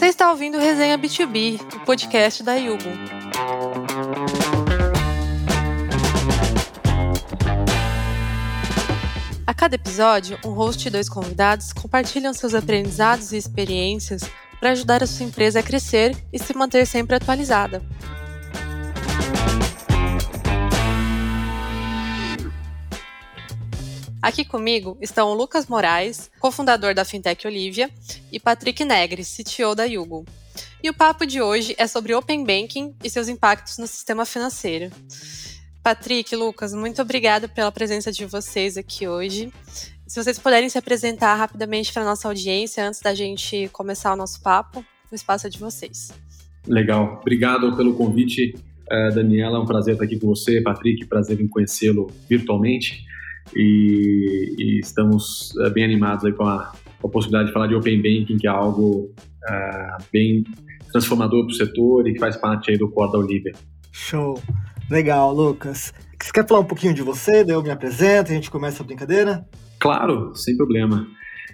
Você está ouvindo Resenha B2B, o podcast da Yugo. A cada episódio, um host e dois convidados compartilham seus aprendizados e experiências para ajudar a sua empresa a crescer e se manter sempre atualizada. Aqui comigo estão o Lucas Moraes, cofundador da Fintech Olivia, e Patrick Negri, CTO da Yugo. E o papo de hoje é sobre Open Banking e seus impactos no sistema financeiro. Patrick, Lucas, muito obrigada pela presença de vocês aqui hoje. Se vocês puderem se apresentar rapidamente para a nossa audiência antes da gente começar o nosso papo, o espaço é de vocês. Legal. Obrigado pelo convite, eh, Daniela. É um prazer estar aqui com você, Patrick. Prazer em conhecê-lo virtualmente e, e estamos uh, bem animados aí com a, com a, possibilidade de falar de Open Banking, que é algo uh, bem transformador para o setor e que faz parte aí do core da Olivia. Show! Legal, Lucas. Você quer falar um pouquinho de você? Daí eu me apresento e a gente começa a brincadeira? Claro, sem problema.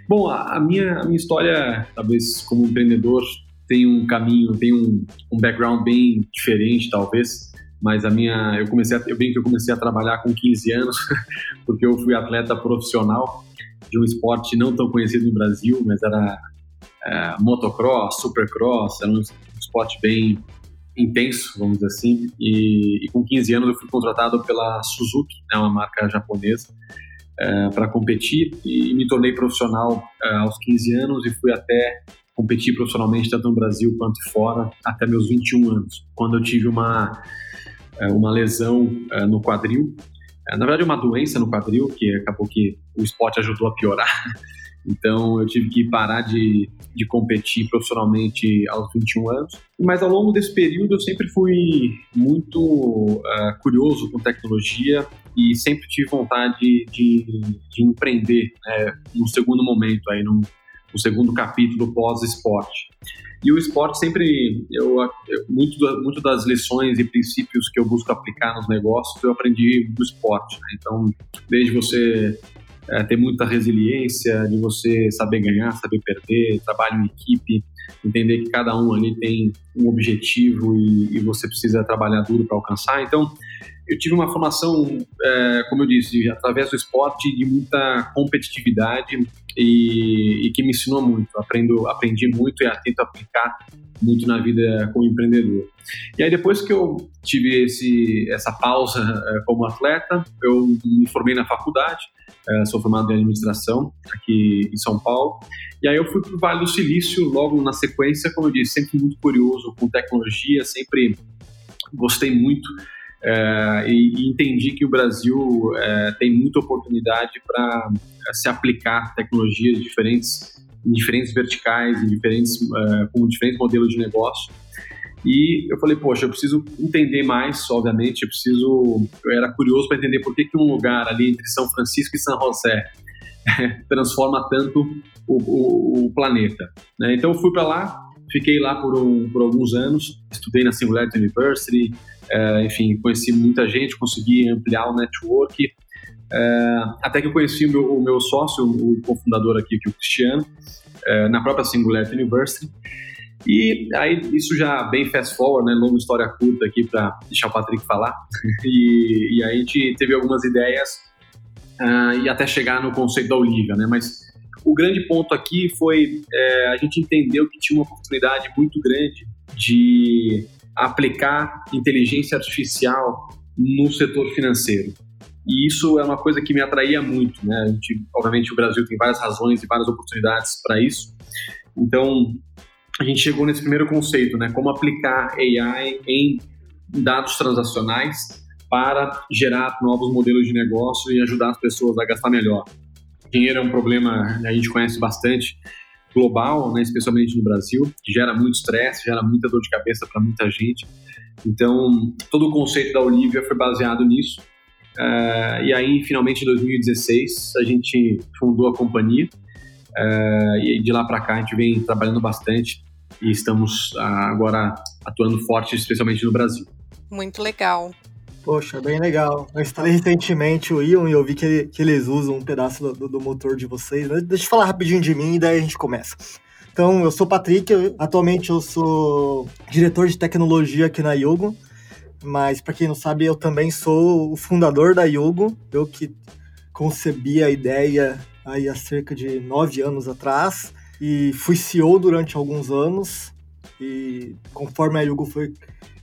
Bom, a, a minha, a minha história, talvez como empreendedor, tem um caminho, tem um, um background bem diferente, talvez mas a minha, eu comecei, a, eu bem que eu comecei a trabalhar com 15 anos, porque eu fui atleta profissional de um esporte não tão conhecido no Brasil, mas era é, motocross, supercross, era um esporte bem intenso, vamos dizer assim, e, e com 15 anos eu fui contratado pela Suzuki, é uma marca japonesa, é, para competir e me tornei profissional é, aos 15 anos e fui até competir profissionalmente tanto no Brasil quanto fora até meus 21 anos, quando eu tive uma uma lesão é, no quadril. É, na verdade, uma doença no quadril, que acabou que o esporte ajudou a piorar. Então, eu tive que parar de, de competir profissionalmente aos 21 anos. Mas ao longo desse período, eu sempre fui muito uh, curioso com tecnologia e sempre tive vontade de, de empreender né, no segundo momento, aí, no, no segundo capítulo pós-esporte. E o esporte sempre, eu, muito, muito das lições e princípios que eu busco aplicar nos negócios, eu aprendi do esporte. Né? Então, desde você é, ter muita resiliência, de você saber ganhar, saber perder, trabalho em equipe, entender que cada um ali tem um objetivo e, e você precisa trabalhar duro para alcançar. Então, eu tive uma formação, é, como eu disse, através do esporte, de muita competitividade e, e, que me ensinou muito. Aprendo, aprendi muito e tento aplicar muito na vida como empreendedor. E aí depois que eu tive esse, essa pausa é, como atleta, eu me formei na faculdade, é, sou formado em administração aqui em São Paulo, e aí eu fui para o Vale do Silício logo na sequência, como eu disse, sempre muito curioso com tecnologia, sempre gostei muito é, e, e, entendi que o Brasil é, tem muita oportunidade para é, se aplicar tecnologias diferentes em diferentes verticais, em diferentes, é, com diferentes modelos de negócio. E eu falei, poxa, eu preciso entender mais, obviamente, eu preciso. Eu era curioso para entender por que, que um lugar ali entre São Francisco e São José transforma tanto o, o, o planeta. Né? Então eu fui para lá, fiquei lá por, um, por alguns anos, estudei na Singularity University, é, enfim, conheci muita gente, consegui ampliar o network, é, até que eu conheci o meu, o meu sócio, o cofundador aqui, que é o Cristiano, é, na própria Singularity University. E aí, isso já bem fast forward, né? Longa história curta aqui para deixar o Patrick falar. E, e aí a gente teve algumas ideias uh, e até chegar no conceito da Olivia, né? Mas o grande ponto aqui foi é, a gente entendeu que tinha uma oportunidade muito grande de aplicar inteligência artificial no setor financeiro. E isso é uma coisa que me atraía muito, né? Gente, obviamente, o Brasil tem várias razões e várias oportunidades para isso. Então, a gente chegou nesse primeiro conceito, né? Como aplicar AI em dados transacionais para gerar novos modelos de negócio e ajudar as pessoas a gastar melhor. Dinheiro é um problema a gente conhece bastante global, né, especialmente no Brasil, que gera muito estresse, gera muita dor de cabeça para muita gente. Então, todo o conceito da Olivia foi baseado nisso. Uh, e aí, finalmente, em 2016, a gente fundou a companhia. Uh, e de lá para cá, a gente vem trabalhando bastante e estamos uh, agora atuando forte, especialmente no Brasil. Muito legal. Poxa, bem legal. Eu instalei recentemente o Ion e eu vi que, ele, que eles usam um pedaço do, do, motor de vocês. Deixa eu falar rapidinho de mim e daí a gente começa. Então, eu sou Patrick, eu, atualmente eu sou diretor de tecnologia aqui na Yugo, mas para quem não sabe, eu também sou o fundador da Yugo, eu que concebi a ideia aí há cerca de nove anos atrás e fui CEO durante alguns anos e conforme a Yugo foi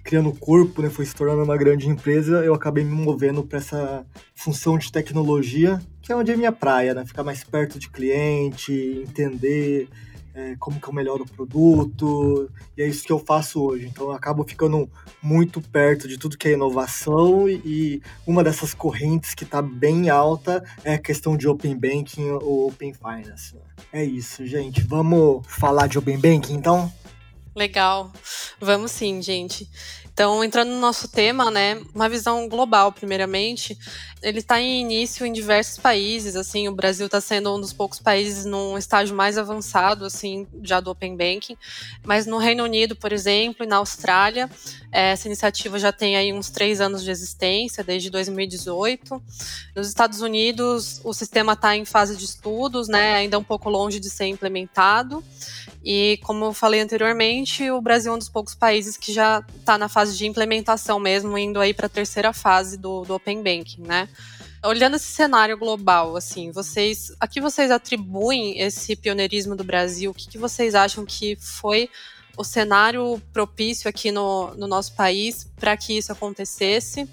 criando corpo, né, foi se tornando uma grande empresa, eu acabei me movendo para essa função de tecnologia, que é onde é minha praia, né? Ficar mais perto de cliente, entender é, como que eu melhoro o produto, e é isso que eu faço hoje. Então eu acabo ficando muito perto de tudo que é inovação e uma dessas correntes que está bem alta é a questão de Open Banking ou Open Finance. É isso, gente. Vamos falar de Open Banking, então? Legal. Vamos sim, gente. Então, entrando no nosso tema, né, uma visão global, primeiramente, ele está em início em diversos países, assim, o Brasil está sendo um dos poucos países num estágio mais avançado, assim, já do Open Banking, mas no Reino Unido, por exemplo, e na Austrália, essa iniciativa já tem aí uns três anos de existência, desde 2018. Nos Estados Unidos, o sistema está em fase de estudos, né, ainda um pouco longe de ser implementado, e como eu falei anteriormente, o Brasil é um dos poucos países que já está na fase de implementação mesmo, indo aí para a terceira fase do, do Open Banking, né? Olhando esse cenário global, assim, vocês, a que vocês atribuem esse pioneirismo do Brasil? O que, que vocês acham que foi o cenário propício aqui no, no nosso país para que isso acontecesse?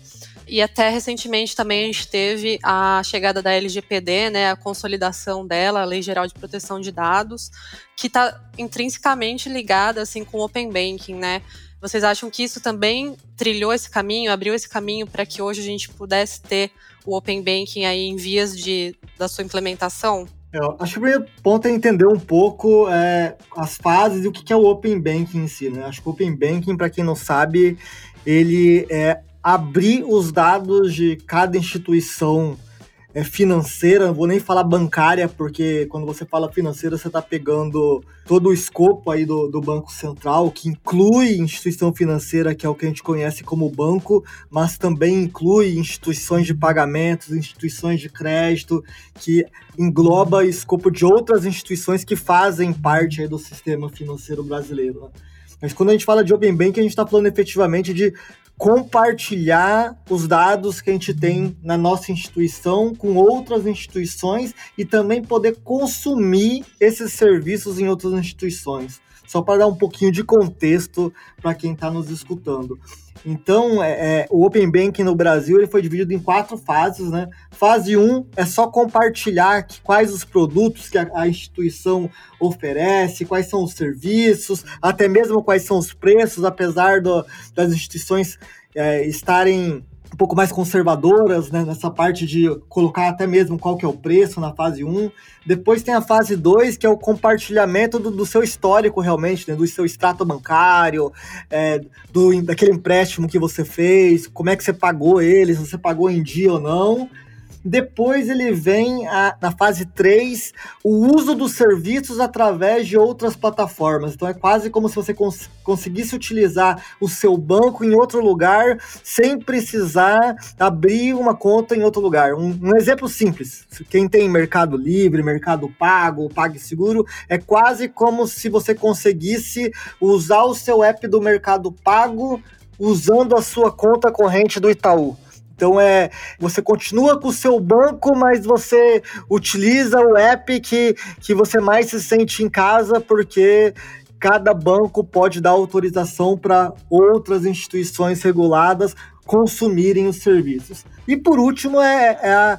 E até recentemente também a gente teve a chegada da LGPD, né, a consolidação dela, a Lei Geral de Proteção de Dados, que está intrinsecamente ligada assim com o Open Banking, né? Vocês acham que isso também trilhou esse caminho, abriu esse caminho para que hoje a gente pudesse ter o Open Banking aí em vias de, da sua implementação? Eu acho que o primeiro ponto é entender um pouco é, as fases e o que é o Open Banking em si. Né? Acho que o Open Banking, para quem não sabe, ele é abrir os dados de cada instituição financeira, não vou nem falar bancária, porque quando você fala financeira, você está pegando todo o escopo aí do, do Banco Central, que inclui instituição financeira, que é o que a gente conhece como banco, mas também inclui instituições de pagamentos, instituições de crédito, que engloba escopo de outras instituições que fazem parte aí do sistema financeiro brasileiro. Né? Mas quando a gente fala de Open Bank, a gente está falando efetivamente de compartilhar os dados que a gente tem na nossa instituição com outras instituições e também poder consumir esses serviços em outras instituições. Só para dar um pouquinho de contexto para quem está nos escutando. Então, é, é, o Open Banking no Brasil ele foi dividido em quatro fases. Né? Fase 1 um é só compartilhar que, quais os produtos que a, a, instituição oferece, quais são os serviços, até mesmo quais são os preços, apesar do, das instituições é, estarem um pouco mais conservadoras né, nessa parte de colocar até mesmo qual que é o preço na fase 1. Depois tem a fase 2, que é o compartilhamento do, do seu histórico realmente, né, do seu extrato bancário, é, do, daquele empréstimo que você fez, como é que você pagou ele, se você pagou em dia ou não. Depois ele vem a, na fase 3, o uso dos serviços através de outras plataformas. Então é quase como se você cons conseguisse utilizar o seu banco em outro lugar sem precisar abrir uma conta em outro lugar. Um, um exemplo simples: quem tem Mercado Livre, Mercado Pago, PagSeguro, é quase como se você conseguisse usar o seu app do Mercado Pago usando a sua conta corrente do Itaú. Então é, você continua com o seu banco, mas você utiliza o app que, que você mais se sente em casa, porque cada banco pode dar autorização para outras instituições reguladas consumirem os serviços. E por último é, é a,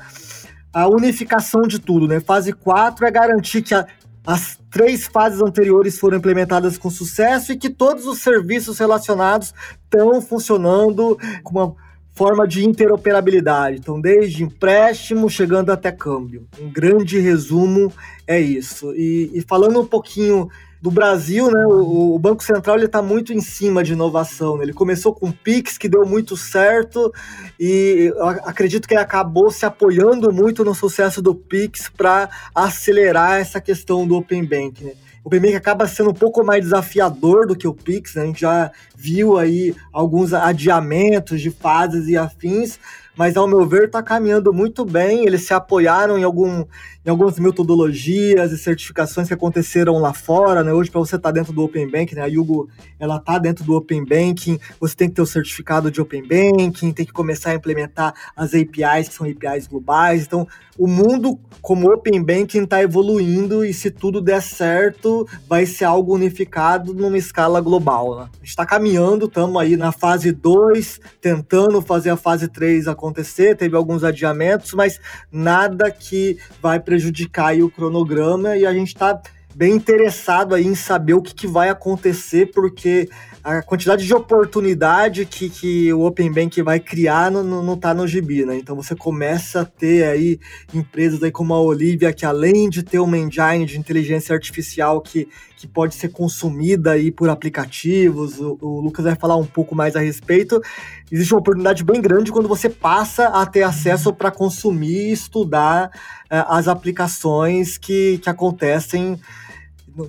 a, unificação de tudo, né? Fase 4 é garantir que a, as três fases anteriores foram implementadas com sucesso e que todos os serviços relacionados estão funcionando com uma forma de interoperabilidade. Então, desde empréstimo chegando até câmbio. Um grande resumo é isso. E, e falando um pouquinho do Brasil, né, o, o Banco Central está muito em cima de inovação. Né? Ele começou com o Pix, que deu muito certo, e acredito que ele acabou se apoiando muito no sucesso do Pix para acelerar essa questão do Open Bank. Né? O PMake acaba sendo um pouco mais desafiador do que o Pix, né? a gente já viu aí alguns adiamentos de fases e afins, mas ao meu ver está caminhando muito bem. Eles se apoiaram em, algum, em algumas metodologias e certificações que aconteceram lá fora. Né? Hoje, para você estar tá dentro do Open Banking, né? a Yugo ela está dentro do Open Banking, você tem que ter o certificado de Open Banking, tem que começar a implementar as APIs, que são APIs globais. Então, o mundo como Open Banking está evoluindo e se tudo der certo, vai ser algo unificado numa escala global. Né? A gente está caminhando, estamos aí na fase 2, tentando fazer a fase 3 acontecer, teve alguns adiamentos, mas nada que vai prejudicar o cronograma e a gente está bem interessado aí em saber o que, que vai acontecer, porque a quantidade de oportunidade que, que o Open Bank vai criar não, não tá no gibi, né? Então você começa a ter aí empresas aí como a Olivia, que além de ter uma engine de inteligência artificial que, que pode ser consumida aí por aplicativos, o, o Lucas vai falar um pouco mais a respeito, existe uma oportunidade bem grande quando você passa a ter acesso para consumir e estudar uh, as aplicações que, que acontecem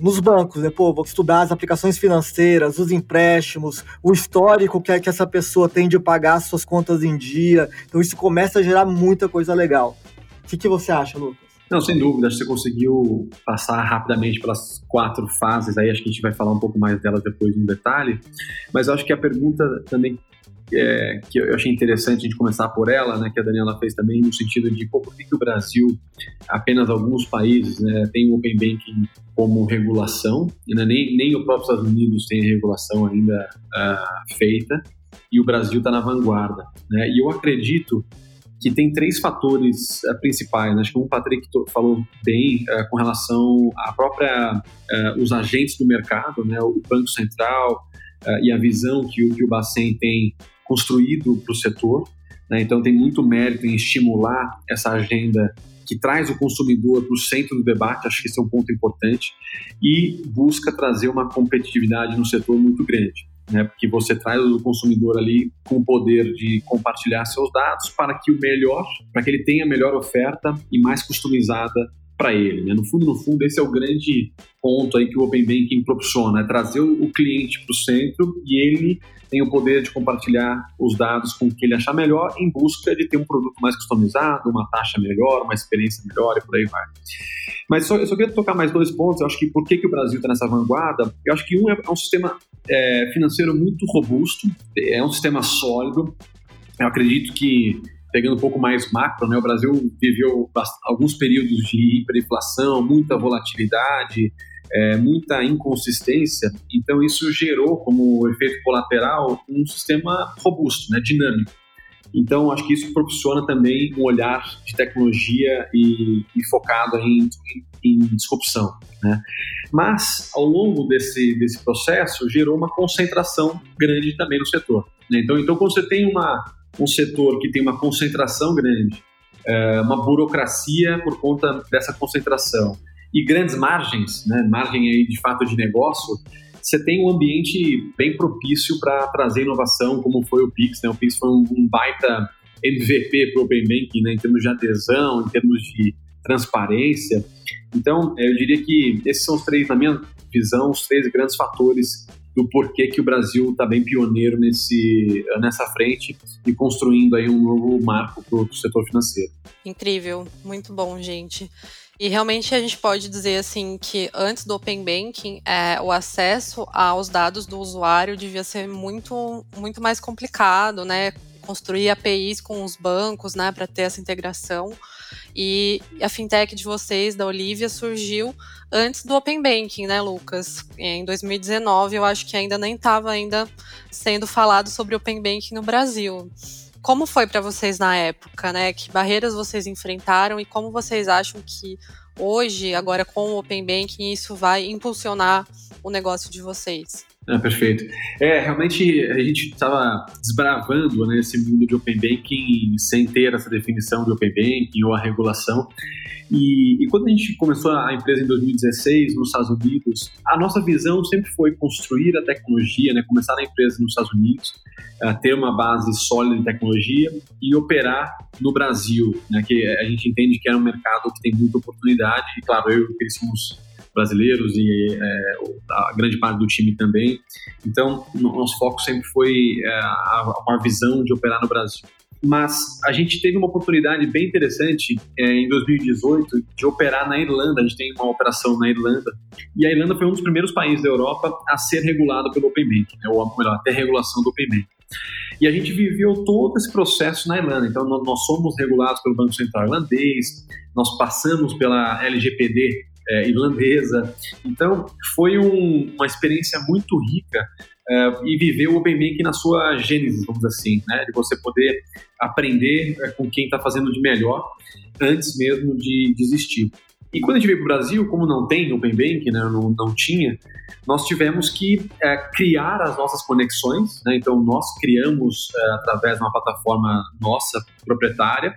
nos bancos, né? Pô, vou estudar as aplicações financeiras, os empréstimos, o histórico que, que essa pessoa tem de pagar suas contas em dia. Então isso começa a gerar muita coisa legal. O que, que você acha, Lucas? Não, sem dúvida, você conseguiu passar rapidamente pelas quatro fases, aí acho que a gente vai falar um pouco mais delas depois no detalhe, mas acho que a pergunta também é, que eu achei interessante a gente começar por ela, né, que a Daniela fez também, no sentido de pô, por que, que o Brasil, apenas alguns países, né, tem o Open Banking como regulação, né, nem, nem o próprio Estados Unidos tem regulação ainda uh, feita, e o Brasil está na vanguarda. Né, e eu acredito que tem três fatores uh, principais. Né? Acho que um Patrick falou bem uh, com relação à própria uh, os agentes do mercado, né? o Banco Central e a visão que o, que o Bacen tem construído para o setor. Né? Então, tem muito mérito em estimular essa agenda que traz o consumidor para o centro do debate, acho que esse é um ponto importante, e busca trazer uma competitividade no setor muito grande. Né, porque você traz o consumidor ali com o poder de compartilhar seus dados para que o melhor, para que ele tenha a melhor oferta e mais customizada para ele. Né? No fundo, no fundo, esse é o grande ponto aí que o Open Banking proporciona, é trazer o cliente para o centro e ele tem o poder de compartilhar os dados com o que ele achar melhor em busca de ter um produto mais customizado, uma taxa melhor, uma experiência melhor e por aí vai. Mas só, eu só queria tocar mais dois pontos. Eu acho que por que, que o Brasil está nessa vanguarda? Eu acho que um é, é um sistema é, financeiro muito robusto, é um sistema sólido. Eu acredito que pegando um pouco mais macro, né, o Brasil viveu alguns períodos de hiperinflação, muita volatilidade, é, muita inconsistência, então isso gerou como efeito colateral um sistema robusto, né, dinâmico. Então, acho que isso proporciona também um olhar de tecnologia e, e focado em, em, em disrupção. Né? Mas, ao longo desse, desse processo, gerou uma concentração grande também no setor. Né? Então, então, quando você tem uma, um setor que tem uma concentração grande, é, uma burocracia por conta dessa concentração, e grandes margens, né, margem aí de fato de negócio, você tem um ambiente bem propício para trazer inovação, como foi o Pix. Né? O Pix foi um, um baita MVP para o Open Banking, né? em termos de adesão, em termos de transparência. Então, eu diria que esses são os três, na minha visão, os três grandes fatores do porquê que o Brasil está bem pioneiro nesse, nessa frente e construindo aí um novo marco para o setor financeiro. Incrível, muito bom, gente. E realmente a gente pode dizer assim que antes do Open Banking, é, o acesso aos dados do usuário devia ser muito, muito mais complicado, né? Construir APIs com os bancos, né, para ter essa integração. E a fintech de vocês, da Olivia, surgiu antes do Open Banking, né, Lucas? Em 2019, eu acho que ainda nem estava ainda sendo falado sobre Open Banking no Brasil. Como foi para vocês na época, né? Que barreiras vocês enfrentaram e como vocês acham que hoje, agora com o Open Banking, isso vai impulsionar o negócio de vocês? Ah, perfeito. É, realmente a gente estava desbravando né, esse mundo de Open Banking sem ter essa definição de Open Banking ou a regulação. E, e, quando a gente começou a empresa em 2016 nos Estados Unidos, a nossa visão sempre foi construir a tecnologia, né, começar a empresa nos Estados Unidos, uh, ter uma base sólida de tecnologia e operar no Brasil, né, que a gente entende que é um mercado que tem muita oportunidade. E claro, eu e o Cris brasileiros e é, a grande parte do time também. Então, nosso foco sempre foi é, uma visão de operar no Brasil. mas a gente teve uma oportunidade bem interessante é, em 2018 de operar na Irlanda. A gente tem uma operação na Irlanda e a Irlanda foi um dos primeiros países da Europa a ser regulado pelo Open Banking, né, ou melhor, até regulação do Open Banking. E a gente viveu todo esse processo na Irlanda. Então, nós somos regulados pelo Banco Central Irlandês, nós passamos pela LGPD é, irlandesa. Então, foi um, uma experiência muito rica é, e viver o Open Banking na sua gênese, vamos assim, né? de você poder aprender é, com quem está fazendo de melhor antes mesmo de desistir. E quando a gente veio para o Brasil, como não tem Open Banking, né, não, não tinha, nós tivemos que é, criar as nossas conexões. Né, então, nós criamos através de uma plataforma nossa, proprietária,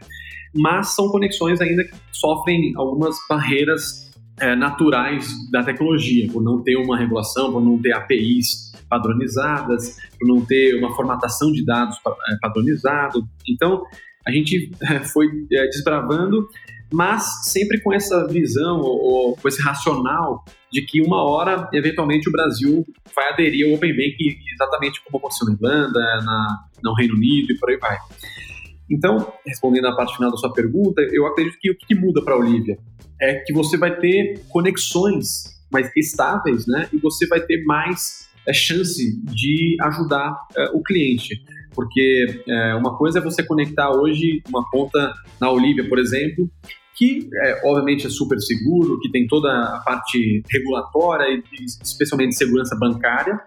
mas são conexões ainda que sofrem algumas barreiras é, naturais da tecnologia, por não ter uma regulação, por não ter APIs padronizadas, por não ter uma formatação de dados é, padronizado. Então, a gente é, foi é, desbravando mas sempre com essa visão ou, com esse racional de que uma hora, eventualmente, o Brasil vai aderir ao Open Banking exatamente como aconteceu na Irlanda, na, no Reino Unido e por aí vai. Então, respondendo à parte final da sua pergunta, eu acredito que o que muda para a Olivia é que você vai ter conexões mais estáveis, né? E você vai ter mais é, chance de ajudar é, o cliente. Porque é, uma coisa é você conectar hoje uma conta na Olivia, por exemplo, que é, obviamente é super seguro, que tem toda a parte regulatória e especialmente segurança bancária,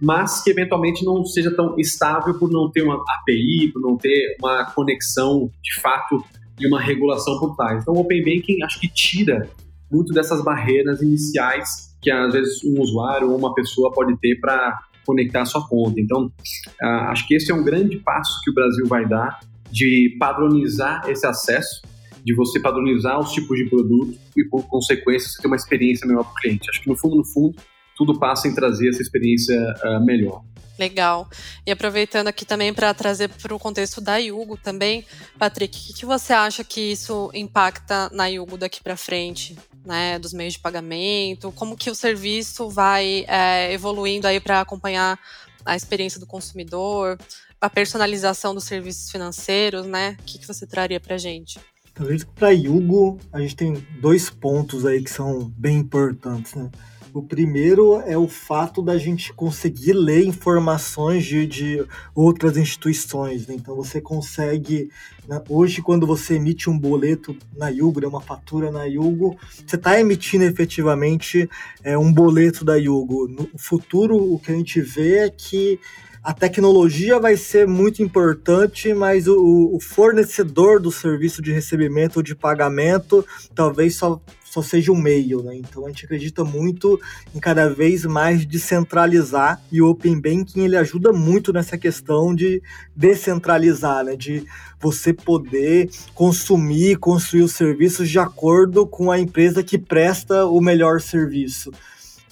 mas que eventualmente não seja tão estável por não ter uma API, por não ter uma conexão de fato e uma regulação por trás. Então, o Open Banking acho que tira muito dessas barreiras iniciais que às vezes um usuário ou uma pessoa pode ter para conectar a sua conta. Então, uh, acho que esse é um grande passo que o Brasil vai dar de padronizar esse acesso, de você padronizar os tipos de produto e, por consequência, você ter uma experiência melhor para o cliente. Acho que, no fundo, no fundo, tudo passa em trazer essa experiência uh, melhor. Legal. E aproveitando aqui também para trazer para o contexto da Yugo também, Patrick, o que, que, você acha que isso impacta na Yugo daqui para frente? né, dos meios de pagamento, como que o serviço vai é, evoluindo aí para acompanhar a experiência do consumidor, a personalização dos serviços financeiros, né? O que, que você traria para gente? Talvez para a Yugo a gente tem dois pontos aí que são bem importantes, né? O primeiro é o fato da gente conseguir ler informações de, de outras instituições. Né? Então você consegue. Né? Hoje, quando você emite um boleto na Yugo, né? uma fatura na Yugo, você está emitindo efetivamente é, um boleto da Yugo. No futuro, o que a gente vê é que a tecnologia vai ser muito importante, mas o, o, fornecedor do serviço de recebimento ou de pagamento talvez só só seja um meio, né? Então a gente acredita muito em cada vez mais descentralizar e o Open Banking ele ajuda muito nessa questão de descentralizar, né? De você poder consumir, construir os serviços de acordo com a empresa que presta o melhor serviço.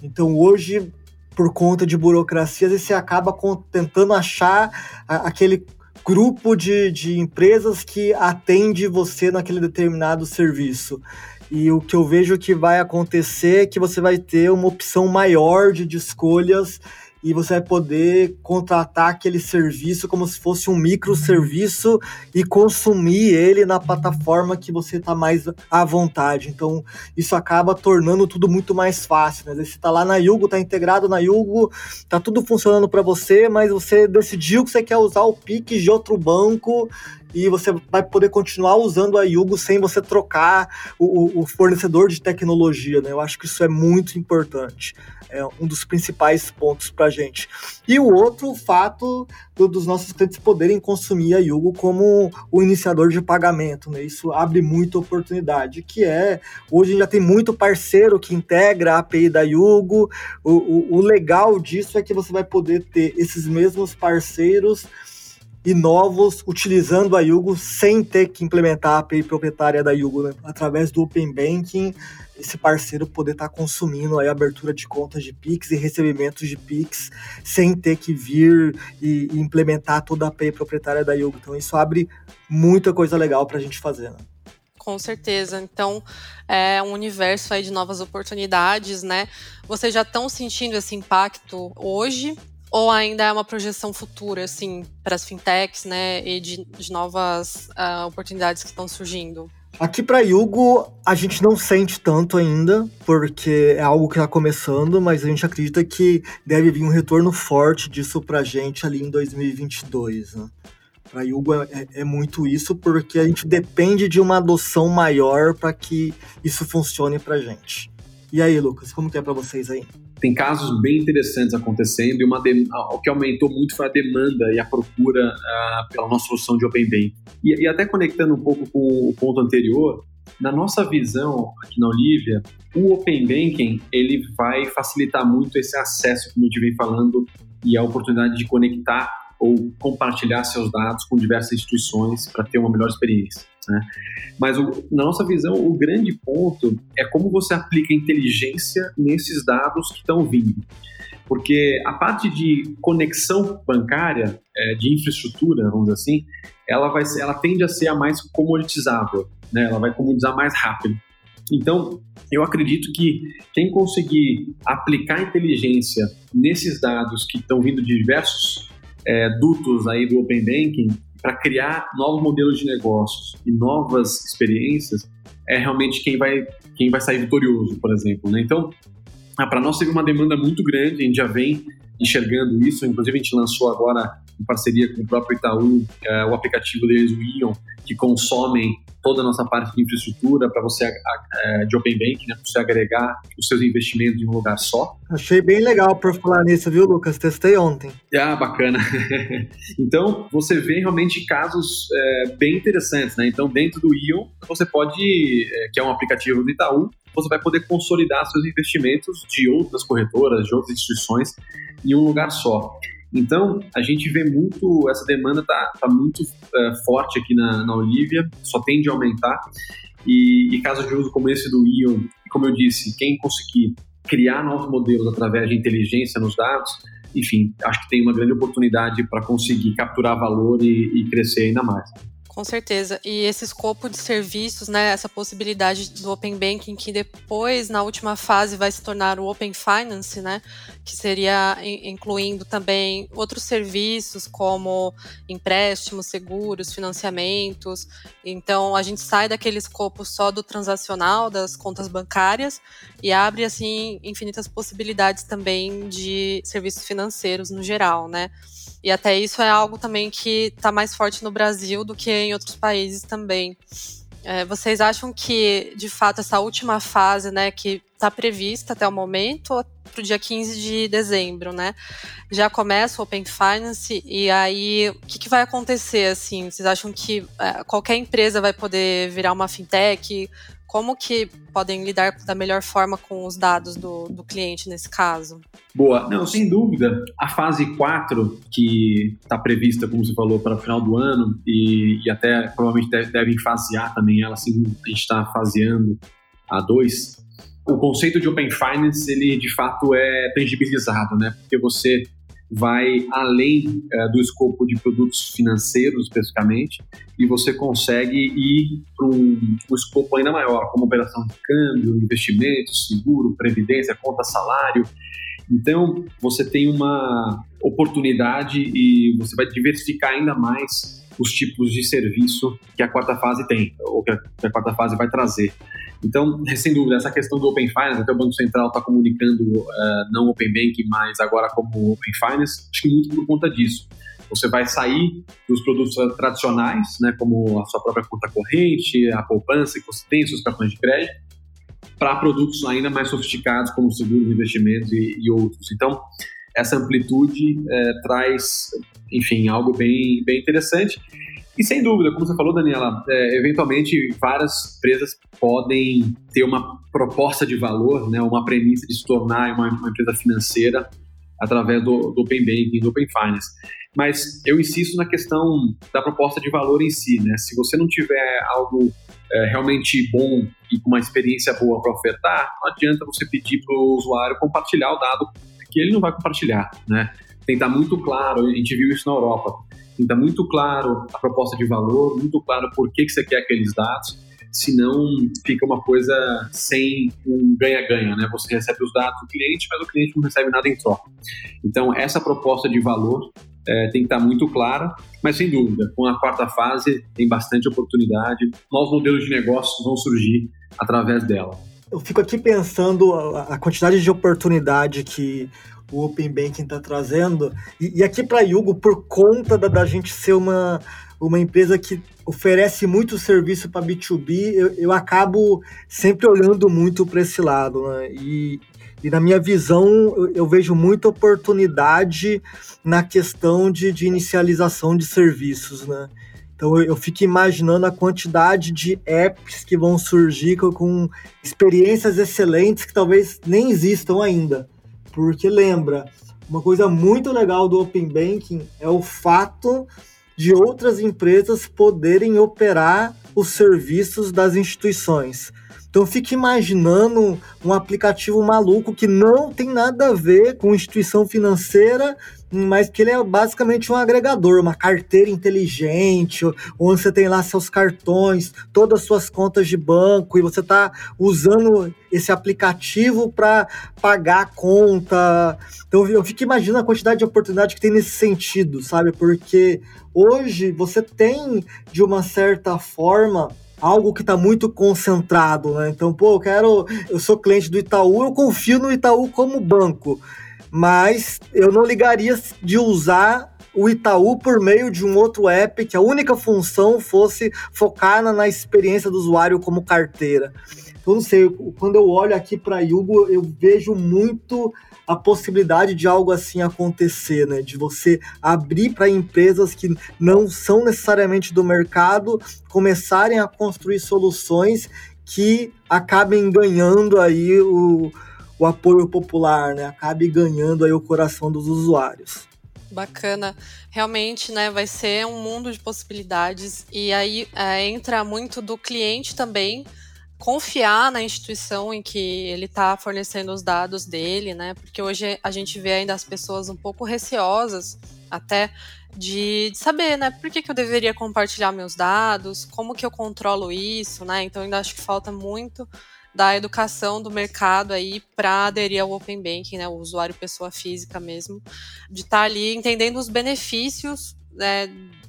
Então hoje por conta de burocracia, você acaba tentando achar aquele grupo de, de empresas que atende você naquele determinado serviço. E o que eu vejo que vai acontecer é que você vai ter uma opção maior de, de escolhas e você vai poder contratar aquele serviço como se fosse um microserviço e consumir ele na plataforma que você está mais à vontade. Então, isso acaba tornando tudo muito mais fácil. Né? Você está lá na Yugo, está integrado na Yugo, está tudo funcionando para você, mas você decidiu que você quer usar o Pix de outro banco e você vai poder continuar usando a Yugo sem você trocar o, o fornecedor de tecnologia. Né? Eu acho que isso é muito importante é um dos principais pontos para gente. E o outro, fato do, dos nossos clientes poderem consumir a Yugo como o iniciador de pagamento, né? Isso abre muita oportunidade, que é, hoje já tem muito parceiro que integra a API da Yugo, o, o, o legal disso é que você vai poder ter esses mesmos parceiros e novos utilizando a Yugo sem ter que implementar a API proprietária da Yugo, né? através do Open Banking, esse parceiro poder estar tá consumindo a abertura de contas de Pix e recebimentos de Pix sem ter que vir e, e implementar toda a API proprietária da Yugo. Então isso abre muita coisa legal para a gente fazer. Né? Com certeza. Então, é um universo aí de novas oportunidades, né? Vocês já estão sentindo esse impacto hoje Ou ainda é uma projeção futura, assim, para as fintechs, né, e de, de novas uh, oportunidades que estão surgindo? Aqui para Yugo, a gente não sente tanto ainda, porque é algo que está começando, mas a gente acredita que deve vir um retorno forte disso para a gente ali em 2022. Né? Para Yugo é, é, é, muito isso, porque a gente depende de uma adoção maior para que isso funcione para gente. E aí, Lucas, como que é para vocês aí? Tem casos bem interessantes acontecendo e uma o que aumentou muito foi a demanda e a procura uh, pela nossa solução de Open Bank. E, e até conectando um pouco com o ponto anterior, na nossa visão aqui na Olivia, o Open Banking ele vai facilitar muito esse acesso, como eu te vem falando, e a oportunidade de conectar ou compartilhar seus dados com diversas instituições para ter uma melhor experiência. Né? Mas o, na nossa visão, o grande ponto é como você aplica inteligência nesses dados que estão vindo. Porque a parte de conexão bancária, é, de infraestrutura, vamos dizer assim, ela, vai ela tende a ser a mais comoditizável, né? ela vai comodizar mais rápido. Então, eu acredito que quem conseguir aplicar inteligência nesses dados que estão vindo de diversos é, dutos aí do Open Banking, para criar novos modelos de negócios e novas experiências é realmente quem vai, quem vai sair vitorioso, por exemplo. Né? Então, ah, para nós teve uma demanda muito grande, a gente já vem enxergando isso, inclusive a gente lançou agora em parceria com o próprio Itaú é, o aplicativo deles, o Ion, que consomem toda a nossa parte de infraestrutura para você, é, de Open Bank, né, para você agregar os seus investimentos em um lugar só. Achei bem legal por falar nisso, viu, Lucas? Testei ontem. Ah, bacana. então, você vê realmente casos é, bem interessantes, né? Então, dentro do Ion, você pode, é, que é um aplicativo do Itaú, você vai poder consolidar seus investimentos de outras corretoras, de outras instituições em um lugar só. Então, a gente vê muito, essa demanda está tá muito uh, forte aqui na, na Olivia, só tende a aumentar. E, e casos de uso como esse do Ion, como eu disse, quem conseguir criar novos modelos através de inteligência nos dados, enfim, acho que tem uma grande oportunidade para conseguir capturar valor e, e crescer ainda mais. Com certeza. E esse escopo de serviços, né, essa possibilidade do Open Banking, que depois, na última fase, vai se tornar o Open Finance, né, que seria incluindo também outros serviços como empréstimos, seguros, financiamentos. Então, a gente sai daquele escopo só do transacional, das contas bancárias, e abre, assim, infinitas possibilidades também de serviços financeiros no geral, né. E até isso é algo também que está mais forte no Brasil do que em outros países também. É, vocês acham que, de fato, essa última fase, né, que está prevista até o momento, para o dia 15 de dezembro, né, já começa o Open Finance e aí o que, que vai acontecer, assim? Vocês acham que é, qualquer empresa vai poder virar uma fintech? Como que podem lidar da melhor forma com os dados do, do cliente nesse caso? Boa, não, sem dúvida. A fase 4, que está prevista, como você falou, para o final do ano, e, e até provavelmente deve, devem fasear também ela, assim a gente está faseando a 2, o conceito de Open Finance, ele de fato é tangibilizado, né? Porque você vai além é, do escopo de produtos financeiros, especificamente, e você consegue ir para um, um, escopo ainda maior, como operação de câmbio, investimentos, seguro, previdência, conta salário. Então, você tem uma oportunidade e você vai diversificar ainda mais os tipos de serviço que a quarta fase tem, ou que a, que a quarta fase vai trazer. Então, sem dúvida, essa questão do Open Finance, até o Banco Central está comunicando uh, não Open Banking, mas agora como Open Finance, acho que muito por conta disso. Você vai sair dos produtos tradicionais, né, como a sua própria conta corrente, a poupança que você tem, seus cartões de crédito, para produtos ainda mais sofisticados, como seguros, investimentos e, e outros. Então, essa amplitude é, traz, enfim, algo bem, bem interessante. E sem dúvida, como você falou, Daniela, é, eventualmente várias empresas podem ter uma proposta de valor, né, uma premissa de se tornar uma, uma empresa financeira através do, do, Open Banking, do Open Finance. Mas eu insisto na questão da proposta de valor em si. Né? Se você não tiver algo é, realmente bom e com uma experiência boa para ofertar, não adianta você pedir para o usuário compartilhar o dado que ele não vai compartilhar. Né? Tem que estar muito claro, a gente viu isso na Europa, que estar muito claro a proposta de valor, muito claro por que, que você quer aqueles dados, senão fica uma coisa sem um ganha-ganha, né? Você recebe os dados do cliente, mas o cliente não recebe nada em troca. Então, essa proposta de valor é, tem que estar muito clara, mas sem dúvida, com a quarta fase tem bastante oportunidade, novos modelos de negócio vão surgir através dela. Eu fico aqui pensando a quantidade de oportunidade que o Open Banking está trazendo, e, e aqui para Yugo, por conta da, da gente ser uma, uma empresa que oferece muito serviço para B2B, eu, eu, acabo sempre olhando muito para esse lado. Né? E, e na minha visão, eu, eu vejo muita oportunidade na questão de, de inicialização de serviços, né? Então eu, fico imaginando a quantidade de apps que vão surgir com, experiências excelentes que talvez nem existam ainda. Porque lembra, uma coisa muito legal do Open Banking é o fato de outras empresas poderem operar os serviços das instituições. Então fique imaginando um aplicativo maluco que não tem nada a ver com instituição financeira, mas que ele é basicamente um agregador, uma carteira inteligente, onde você tem lá seus cartões, todas as suas contas de banco, e você está usando esse aplicativo para pagar a conta. Então eu fico imaginando a quantidade de oportunidade que tem nesse sentido, sabe? Porque hoje você tem, de uma certa forma, algo que está muito concentrado, né? Então, pô, eu quero, eu sou cliente do Itaú, eu confio no Itaú como banco, mas eu não ligaria de usar o Itaú por meio de um outro app que a única função fosse focar na, experiência do usuário como carteira. Eu não sei, quando eu olho aqui para Yugo, eu vejo muito a possibilidade de algo assim acontecer, né? De você abrir para empresas que não são necessariamente do mercado começarem a construir soluções que acabem ganhando aí o, o apoio popular, né? Acabe ganhando aí o coração dos usuários. Bacana. Realmente, né, vai ser um mundo de possibilidades e aí é, entra muito do cliente também confiar na instituição em que ele está fornecendo os dados dele, né? Porque hoje a gente vê ainda as pessoas um pouco receosas até de, de saber, né? Por que, que eu deveria compartilhar meus dados? Como que eu controlo isso, né? Então ainda acho que falta muito da educação do mercado aí para aderir ao Open Banking, né? O usuário pessoa física mesmo, de estar tá ali entendendo os benefícios né,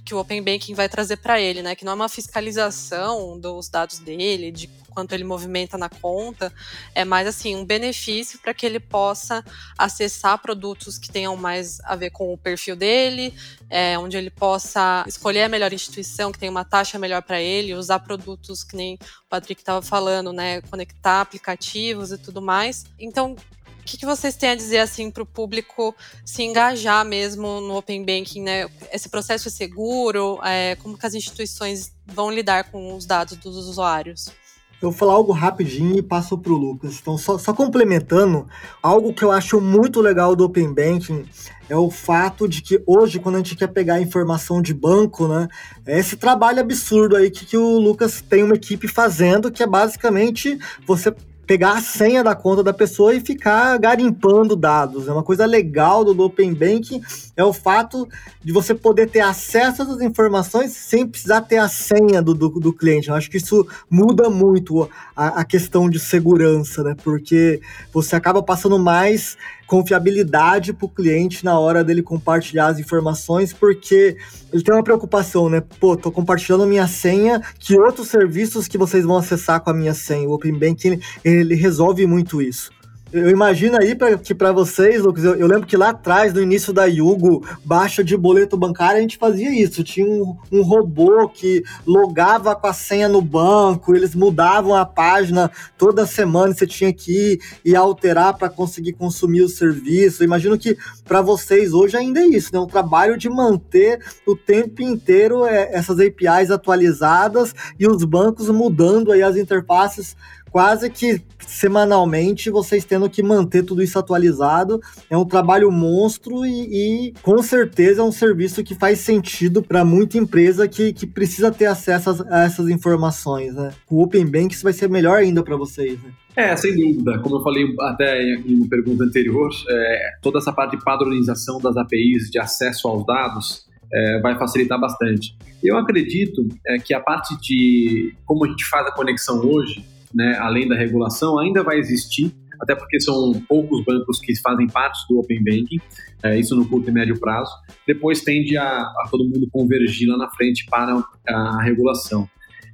que o Open Banking vai trazer para ele, né? Que não é uma fiscalização dos dados dele, de quanto ele movimenta na conta, é mais assim um benefício para que ele possa acessar produtos que tenham mais a ver com o perfil dele, é, onde ele possa escolher a melhor instituição que tem uma taxa melhor para ele, usar produtos que nem o Patrick estava falando, né? Conectar aplicativos e tudo mais. Então que, que vocês têm a dizer assim para o público se engajar mesmo no Open Banking, né? Esse processo é seguro? É, como que as instituições vão lidar com os dados dos usuários? Eu vou falar algo rapidinho e passo para o Lucas. Então, só, só, complementando, algo que eu acho muito legal do Open Banking é o fato de que hoje, quando a gente quer pegar informação de banco, né, é esse trabalho absurdo aí que, que o Lucas tem uma equipe fazendo, que é basicamente você pegar a senha da conta da pessoa e ficar garimpando dados. É uma coisa legal do Open Banking é o fato de você poder ter acesso essas informações sem precisar ter a senha do, do, do cliente. Eu acho que isso muda muito a, a questão de segurança, né? Porque você acaba passando mais confiabilidade para o cliente na hora dele compartilhar as informações, porque ele tem uma preocupação, né? Pô, tô compartilhando minha senha, que outros serviços que vocês vão acessar com a minha senha? O Open Banking, ele resolve muito isso. Eu imagino aí pra, que para vocês, Lucas, eu, eu, lembro que lá atrás, no início da Yugo, baixa de boleto bancário, a gente fazia isso. Tinha um, um, robô que logava com a senha no banco, eles mudavam a página toda semana, você tinha que ir e alterar para conseguir consumir o serviço. Eu imagino que para vocês hoje ainda é isso, né? Um trabalho de manter o tempo inteiro é, essas APIs atualizadas e os bancos mudando aí as interfaces quase que semanalmente vocês tendo que manter tudo isso atualizado. É um trabalho monstro e, e com certeza é um serviço que faz sentido para muita empresa que, que precisa ter acesso a, essas informações. Né? Com o Open Bank isso vai ser melhor ainda para vocês. Né? É, sem dúvida. Como eu falei até em uma pergunta anterior, é, toda essa parte de padronização das APIs de acesso aos dados é, vai facilitar bastante. Eu acredito é, que a parte de como a gente faz a conexão hoje, né, além da regulação, ainda vai existir, até porque são poucos bancos que fazem parte do Open Banking, é, isso no curto e médio prazo. Depois tende a, a, todo mundo convergir lá na frente para a regulação.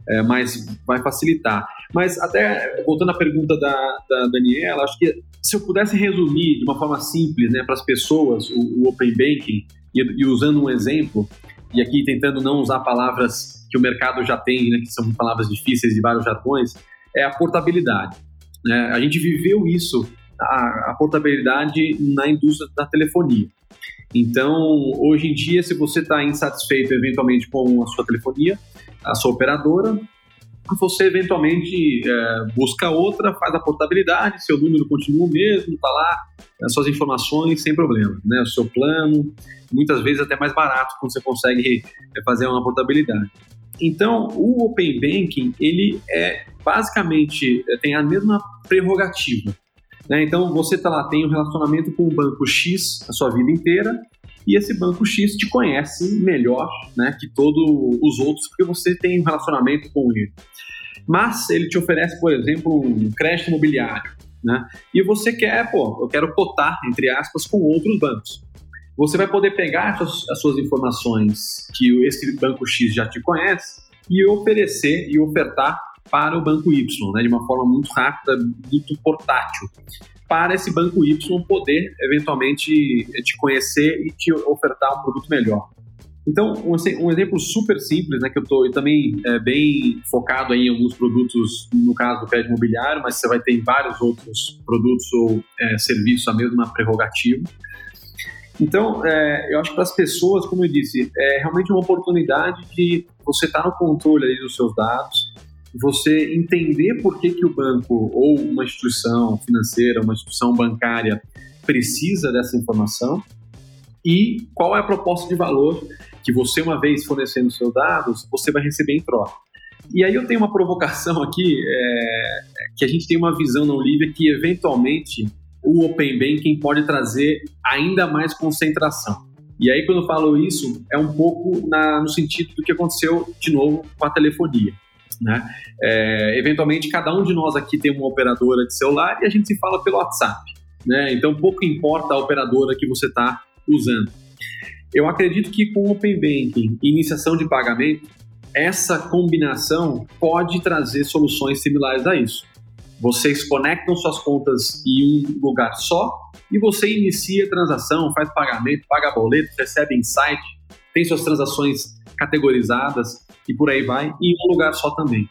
É, mas vai facilitar. Mas até voltando à pergunta da, da Daniela, acho que se eu pudesse resumir de uma forma simples né, para as pessoas o, o Open Banking e, e, usando um exemplo, e aqui tentando não usar palavras que o mercado já tem, né, que são palavras difíceis e vários jargões, é a portabilidade. Né? A gente viveu isso, a, a portabilidade na indústria da telefonia. Então, hoje em dia, se você está insatisfeito eventualmente com a sua telefonia, a sua operadora, você eventualmente é, busca outra, faz a portabilidade, seu número continua o mesmo, está lá, as suas informações sem problema, né? O seu plano, muitas vezes até mais barato quando você consegue é, fazer uma portabilidade. Então, o Open Banking, ele é basicamente, é, tem a mesma prerrogativa. Né? Então, você tá lá, tem um relacionamento com o banco X a sua vida inteira, e esse banco X te conhece melhor né, que todos os outros, porque você tem um relacionamento com ele. Mas ele te oferece, por exemplo, um crédito imobiliário, né? E você quer, pô, eu quero cotar, entre aspas, com outros bancos. Você vai poder pegar as suas, as suas informações que esse banco X já te conhece e oferecer e ofertar para o banco Y, né, de uma forma muito rápida, muito portátil, para esse banco Y poder eventualmente te conhecer e te ofertar um produto melhor. Então, um, um exemplo super simples, né, que eu estou também é, bem focado aí em alguns produtos, no caso do crédito imobiliário, mas você vai ter vários outros produtos ou é, serviços a mesma prerrogativa. Então, é, eu acho que para as pessoas, como eu disse, é realmente uma oportunidade de você estar tá no controle ali dos seus dados, você entender por que, que o banco ou uma instituição financeira, uma instituição bancária precisa dessa informação e qual é a proposta de valor que você, uma vez fornecendo seus dados, você vai receber em troca. E aí eu tenho uma provocação aqui, é, que a gente tem uma visão não livre que, eventualmente, o Open Banking pode trazer ainda mais concentração. E aí, quando eu falo isso, é um pouco na, no sentido do que aconteceu, de novo, com a telefonia. Né? É, eventualmente, cada um de nós aqui tem uma operadora de celular e a gente se fala pelo WhatsApp. Né? Então, pouco importa a operadora que você está usando. Eu acredito que com o Open Banking e iniciação de pagamento, essa combinação pode trazer soluções similares a isso. Vocês conectam suas contas em um lugar só e você inicia a transação, faz pagamento, paga boleto, recebe insight, tem suas transações categorizadas e por aí vai, em um lugar só também.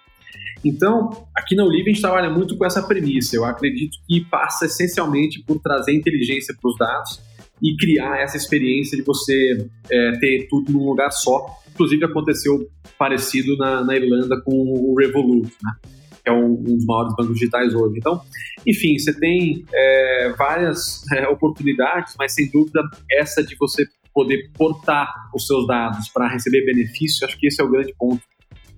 Então, aqui na Olive a gente trabalha muito com essa premissa. Eu acredito que passa essencialmente por trazer inteligência para os dados e criar essa experiência de você é, ter tudo num lugar só. Inclusive aconteceu parecido na, na Irlanda com o Revolut, né? Que é um, um, dos maiores bancos digitais hoje. Então, enfim, você tem é, várias é, oportunidades, mas sem dúvida essa de você poder portar os seus dados para receber benefício, acho que esse é o grande ponto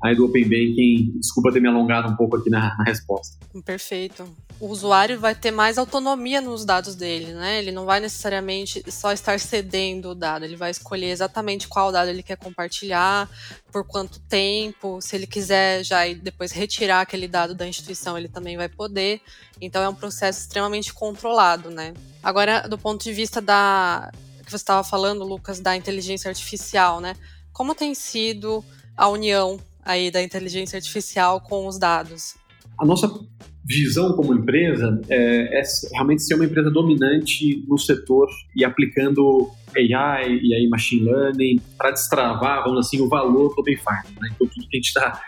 aí do Open Banking. Desculpa ter me alongado um pouco aqui na, na resposta. Perfeito o usuário vai ter mais autonomia nos dados dele, né? Ele não vai necessariamente só estar cedendo o dado, ele vai escolher exatamente qual dado ele quer compartilhar, por quanto tempo, se ele quiser já depois retirar aquele dado da instituição, ele também vai poder. Então é um processo extremamente controlado, né? Agora, do ponto de vista da que você estava falando, Lucas, da inteligência artificial, né? Como tem sido a união aí da inteligência artificial com os dados? A nossa visão como empresa é, é, realmente ser uma empresa dominante no setor e aplicando AI e aí machine learning para destravar, vamos assim, o valor do Open Farm, né? Então, tudo que a gente está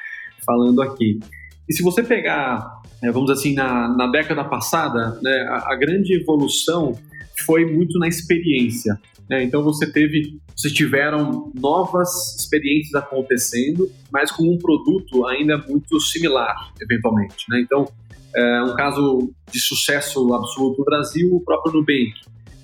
falando aqui. E se você pegar, é, vamos assim, na, na década passada, né, a, a, grande evolução foi muito na experiência. Né? Então você teve, vocês tiveram novas experiências acontecendo, mas com um produto ainda muito similar, eventualmente. Né? Então é um caso de sucesso absoluto no Brasil, o próprio Nubank.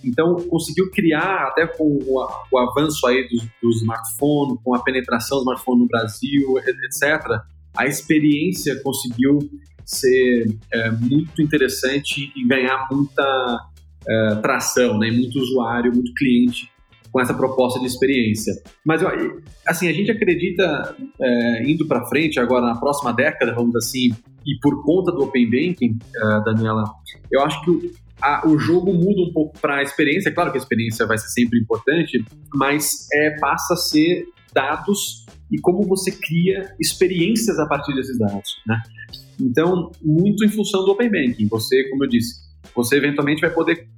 Então, conseguiu criar, até com o, o avanço aí do, do smartphone, com a penetração do smartphone no Brasil, etc., a experiência conseguiu ser é, muito interessante e ganhar muita é, tração, né, muito usuário, muito cliente com essa proposta de experiência. Mas assim, a gente acredita é, indo para frente agora na próxima década, vamos assim, e por conta do open banking, é, Daniela, eu acho que a, o jogo muda um pouco para a experiência. Claro que a experiência vai ser sempre importante, mas é, passa a ser dados e como você cria experiências a partir desses dados, né? Então, muito em função do Open Banking. Você, como eu disse, você eventualmente vai poder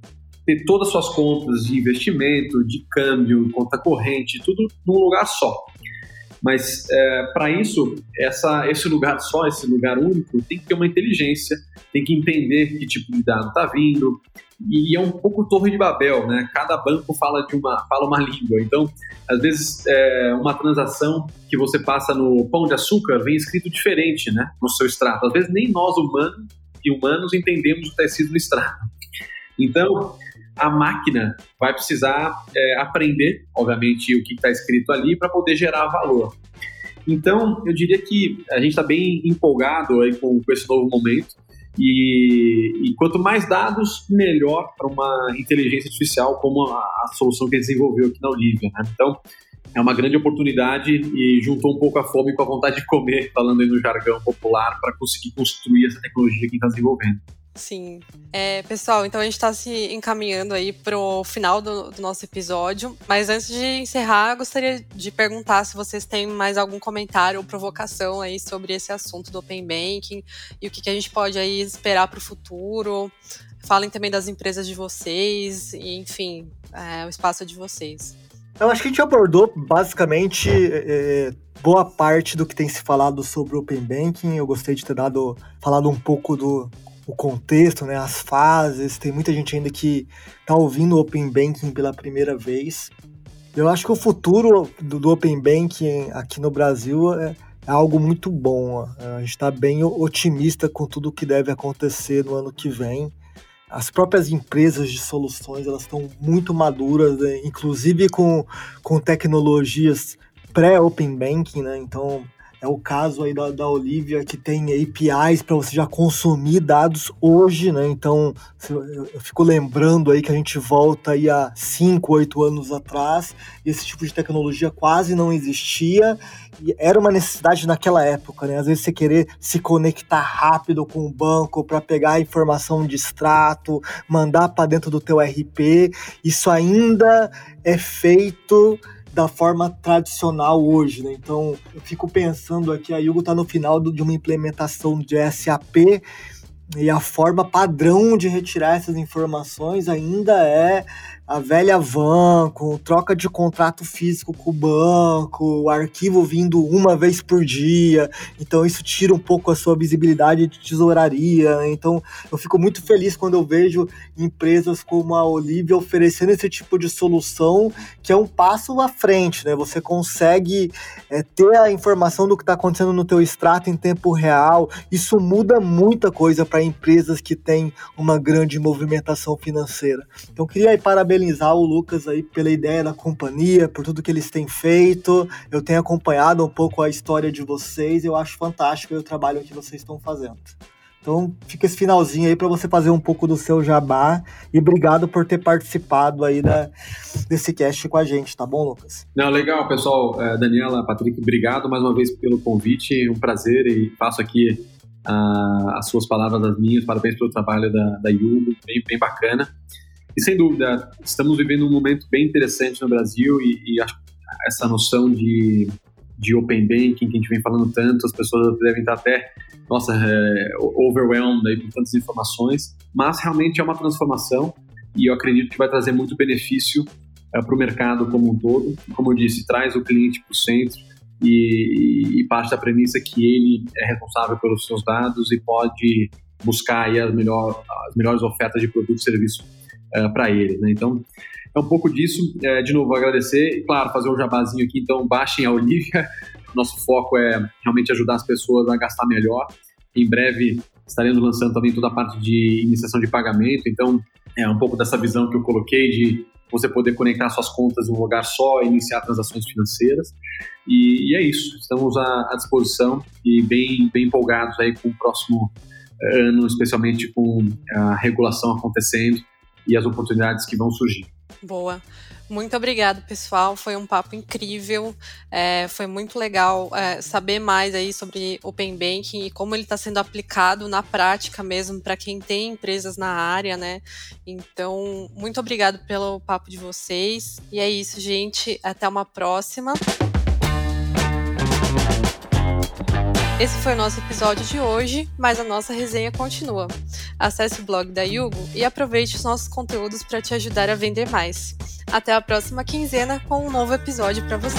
ter todas as suas contas de investimento, de câmbio, conta corrente, tudo num lugar só. Mas é, para isso, essa, esse lugar só, esse lugar único, tem que ter uma inteligência, tem que entender que tipo de dado está vindo. E é um pouco torre de Babel, né? Cada banco fala de uma fala uma língua. Então, às vezes, é, uma transação que você passa no pão de açúcar vem escrito diferente, né? No seu extrato. Às vezes nem nós humanos e humanos entendemos o que no extrato. Então, a máquina vai precisar é, aprender, obviamente, o que está escrito ali para poder gerar valor. Então, eu diria que a gente está bem empolgado aí com, com, esse novo momento. E, e quanto mais dados, melhor para uma inteligência artificial como a, a, solução que desenvolveu aqui na Olivia. Né? Então, é uma grande oportunidade e juntou um pouco a fome com a vontade de comer, falando aí no jargão popular, para conseguir construir essa tecnologia que está desenvolvendo. Sim. É, pessoal, então a gente está se encaminhando aí pro final do, do, nosso episódio. Mas antes de encerrar, gostaria de perguntar se vocês têm mais algum comentário ou provocação aí sobre esse assunto do Open Banking e o que, que a gente pode aí esperar para o futuro. Falem também das empresas de vocês, e, enfim, é, o espaço é de vocês. Eu acho que a gente abordou basicamente é, boa parte do que tem se falado sobre o Open Banking. Eu gostei de ter dado falado um pouco do o contexto, né, as fases. Tem muita gente ainda que está ouvindo o Open Banking pela primeira vez. Eu acho que o futuro do, do Open Banking aqui no Brasil é, é algo muito bom. A gente está bem otimista com tudo o que deve acontecer no ano que vem. As próprias empresas de soluções elas estão muito maduras, né? inclusive com, com tecnologias pré-open banking, né? Então é o caso aí da, da Olivia, que tem APIs para você já consumir dados hoje, né? Então, eu fico lembrando aí que a gente volta aí a 5, 8 anos atrás, e esse tipo de tecnologia quase não existia, e era uma necessidade naquela época, né? Às vezes você querer se conectar rápido com o banco para pegar a informação de extrato, mandar para dentro do teu RP, isso ainda é feito da forma tradicional hoje, né? Então, eu fico pensando aqui, a Yugo está no final de uma implementação de SAP e a forma padrão de retirar essas informações ainda é a velha van, com troca de contrato físico com o banco, o arquivo vindo uma vez por dia. Então isso tira um pouco a sua visibilidade de tesouraria. Então eu fico muito feliz quando eu vejo empresas como a Olivia oferecendo esse tipo de solução, que é um passo à frente, né? Você consegue é, ter a informação do que está acontecendo no teu extrato em tempo real. Isso muda muita coisa para empresas que têm uma grande movimentação financeira. Então queria aí parabenizar parabenizar o Lucas aí pela ideia da companhia, por tudo que eles têm feito. Eu tenho acompanhado um pouco a história de vocês, eu acho fantástico o trabalho que vocês estão fazendo. Então fica esse finalzinho aí para você fazer um pouco do seu jabá e obrigado por ter participado aí da, desse cast com a gente, tá bom, Lucas? Não, legal, pessoal. É, Daniela, Patrick, obrigado mais uma vez pelo convite, um prazer e faço aqui uh, as suas palavras, as minhas. Parabéns pelo trabalho da, da Yugo, bem, bem bacana. E sem dúvida, estamos vivendo um momento bem interessante no Brasil e, e essa noção de, de open banking que a gente vem falando tanto, as pessoas devem estar até, nossa, é, overwhelmed aí com tantas informações, mas realmente é uma transformação e eu acredito que vai trazer muito benefício é, para o mercado como um todo. Como eu disse, traz o cliente para o centro e, e, parte da premissa que ele é responsável pelos seus dados e pode buscar aí as, melhor, as melhores ofertas de produto e serviço é, para eles. Né? Então, é um pouco disso. É, de novo, agradecer claro, fazer um jabazinho aqui. Então, baixem a Olivia. Nosso foco é realmente ajudar as pessoas a gastar melhor. Em breve estaremos lançando também toda a parte de iniciação de pagamento. Então, é um pouco dessa visão que eu coloquei de você poder conectar suas contas em um lugar só iniciar transações financeiras. E, e é isso. Estamos à, à, disposição e bem, bem empolgados aí com o próximo é, ano, especialmente com a regulação acontecendo e as oportunidades que vão surgir. Boa. Muito obrigado, pessoal. Foi um papo incrível. É, foi muito legal é, saber mais aí sobre Open Banking e como ele está sendo aplicado na prática mesmo para quem tem empresas na área, né? Então, muito obrigado pelo papo de vocês. E é isso, gente. Até uma próxima. Esse foi o nosso episódio de hoje, mas a nossa resenha continua. Acesse o blog da Yugo e aproveite os nossos conteúdos para te ajudar a vender mais. Até a próxima quinzena com um novo episódio para você.